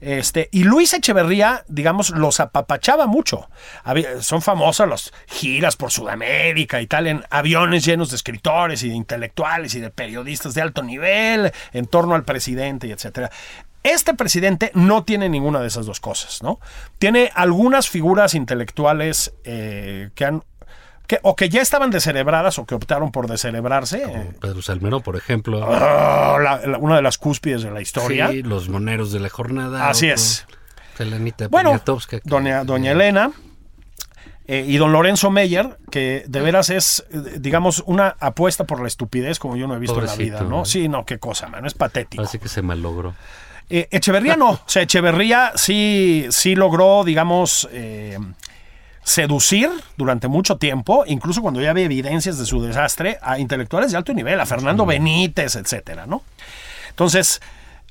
Este, y Luis Echeverría, digamos, los apapachaba mucho. Son famosas las giras por Sudamérica y tal, en aviones llenos de escritores y de intelectuales y de periodistas de alto nivel en torno al presidente y etcétera. Este presidente no tiene ninguna de esas dos cosas, ¿no? Tiene algunas figuras intelectuales eh, que han que, o que ya estaban descerebradas o que optaron por descerebrarse. eh, Pedro Salmerón, por ejemplo. ah, la- la- una de las cúspides de la historia. Sí, los moneros de la jornada. Así otro. es. Selenita Bueno, que- doña, doña Elena eh, y don Lorenzo Meyer, que de veras es, eh, digamos, una apuesta por la estupidez como yo no he visto en la vida, ¿no? ¿no? Sí, no, qué cosa, mano, es patético. Así que se malogró. Eh, Echeverría no, o sea, Echeverría sí, sí logró, digamos, eh, seducir durante mucho tiempo, incluso cuando ya había evidencias de su desastre, a intelectuales de alto nivel, a Fernando Benítez, etcétera, ¿no? Entonces,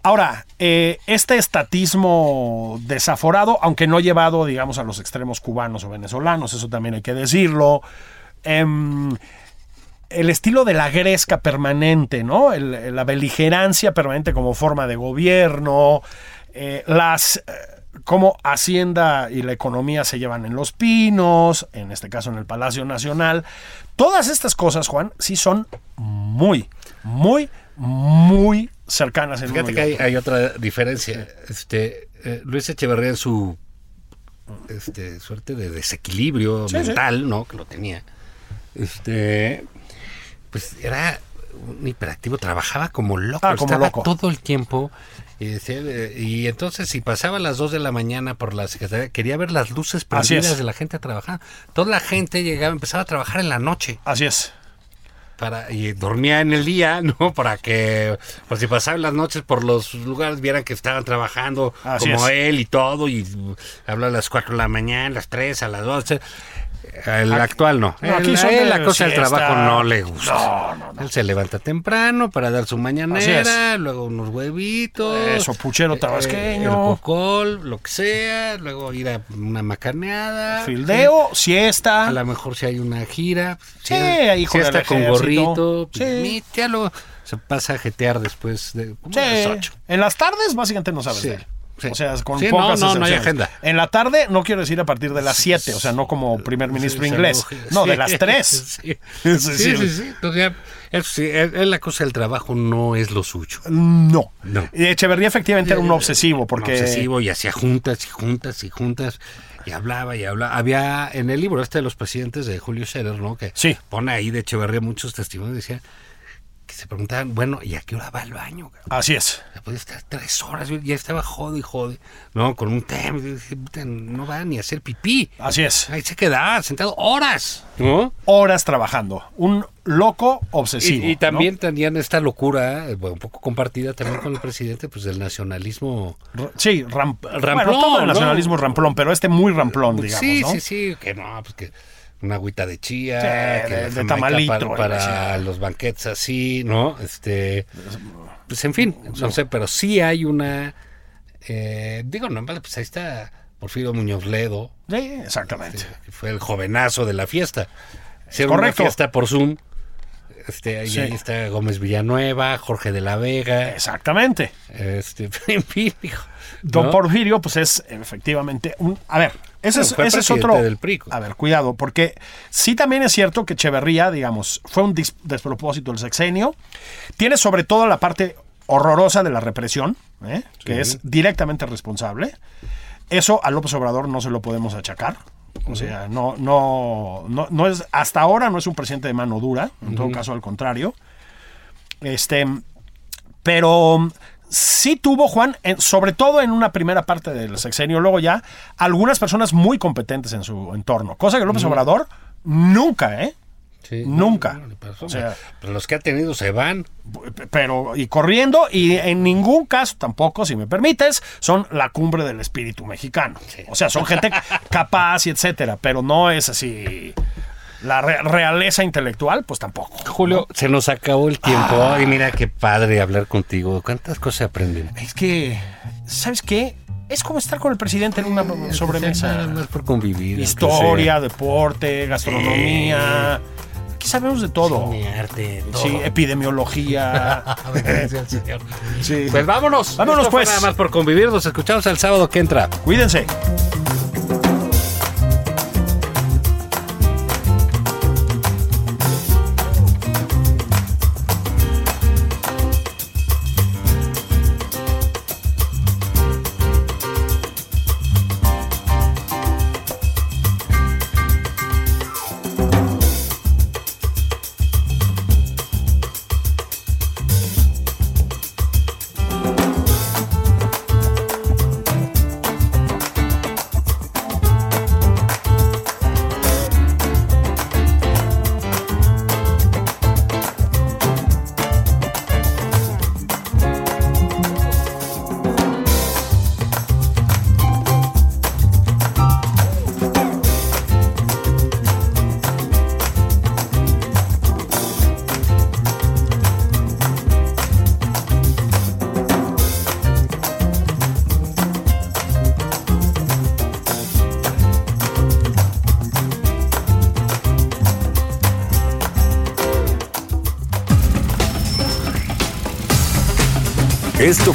ahora, eh, este estatismo desaforado, aunque no llevado, digamos, a los extremos cubanos o venezolanos, eso también hay que decirlo, em, el estilo de la gresca permanente, ¿no? El- la beligerancia permanente como forma de gobierno, eh, las eh, cómo Hacienda y la economía se llevan en los pinos, en este caso en el Palacio Nacional. Todas estas cosas, Juan, sí son muy, muy, muy cercanas en Fíjate que hay, otra diferencia. Este, eh, Luis Echeverría en su este, suerte de desequilibrio Sí, sí. mental, ¿no? Que lo tenía. Este, pues era un hiperactivo, trabajaba como loco, Ah, como estaba loco. todo el tiempo. Y, decía, eh, y entonces si pasaba a las 2 de la mañana por la secretaría, quería ver las luces prendidas de la gente a trabajar. Toda la gente llegaba, empezaba a trabajar en la noche Así es. para y dormía en el día, ¿no? Para que, por si pasaban las noches por los lugares, vieran que estaban trabajando Así como es. él y todo, y habla a las 4 de la mañana, a las 3, a las 12. El actual no. No, aquí Él- de la cosa del siesta. trabajo no le gusta. No, no, no. Él se levanta temprano para dar su mañanera, luego unos huevitos. Eso, puchero eh, tabasqueño. el cocol, lo que sea, luego ir a una macaneada. Fildeo, siesta. A lo mejor si hay una gira. Sí, si hijo del está con gorrito. Sí. pijamita, luego se pasa a jetear después de como Sí. las ocho. En las tardes básicamente no sabes Sí. de él. Sí. O sea, con Sí, pocas no, no, no hay agenda. En la tarde, no quiero decir a partir de las 7, o sea, no como primer ministro Sí, inglés. No, de las 3. Sí, sí, sí. Entonces, es- es la cosa del trabajo no es lo suyo. No. No. Y Echeverría efectivamente era un obsesivo, porque... Un obsesivo y hacía juntas y juntas y juntas y hablaba y hablaba. Había en el libro este de los presidentes de Julio Scherer, ¿no? Que Sí. pone ahí de Echeverría muchos testimonios. Decía se preguntaban, bueno, ¿y a qué hora va al baño? cabrón? Así es. O sea, Podía estar tres horas, ya estaba jode y jode, ¿no? Con un tema. y dije, "Puta, No va ni a hacer pipí. Así es. Ahí se quedaba sentado horas, ¿no? Horas trabajando. Un loco obsesivo. Y, y ¿no? también tenían esta locura, eh, bueno, un poco compartida también con el presidente, pues del nacionalismo. Sí, ram- Ramplón, bueno, todo el nacionalismo ramplón, pero este muy ramplón, digamos, sí, ¿no? sí, sí, que no, pues que una agüita de chía, Sí, que de- tamalito, para, los banquetes así, ¿no? Este, pues en fin, no sé, pero sí hay una, eh, digo, no, vale, pues ahí está Porfirio Muñoz Ledo, Sí, exactamente. que fue el jovenazo de la fiesta. Hicieron Correcto. una fiesta por Zoom. Este, ahí, Sí. ahí está Gómez Villanueva, Jorge de la Vega, Exactamente. este, en fin, hijo, Don. Porfirio, pues es efectivamente un. A ver, ese, Bueno, es, fue ese es presidente otro. del. A ver, cuidado, porque sí también es cierto que Echeverría, digamos, fue un despropósito el sexenio. Tiene sobre todo la parte horrorosa de la represión, ¿eh? que es directamente responsable. Eso a López Obrador no se lo podemos achacar. O sea, no, no, no, no es, hasta ahora no es un presidente de mano dura, en todo caso al contrario. Este, pero sí tuvo, Juan, en- sobre todo en una primera parte del sexenio, luego ya, algunas personas muy competentes en su entorno, cosa que López Obrador nunca, ¿eh? Sí, Nunca. no, no le pasó O sea, pero los que ha tenido se van. Pero, y corriendo, y en ningún caso tampoco, si me permites, son la cumbre del espíritu mexicano. O sea, son gente capaz y etcétera, pero no es así. La re- realeza intelectual, pues tampoco. Julio, se nos acabó el tiempo. Ay, mira qué padre hablar contigo. ¿Cuántas cosas aprenden? Es que, ¿sabes qué? Es como estar con el presidente en una Nada sobremesa. más por convivir. Historia, deporte, gastronomía. Aquí sabemos de todo. Cine, arte, todo. Sí, epidemiología. Sí. Pues vámonos. Vámonos, Esto pues. Nada más por convivir. Nos escuchamos el sábado que entra. Cuídense.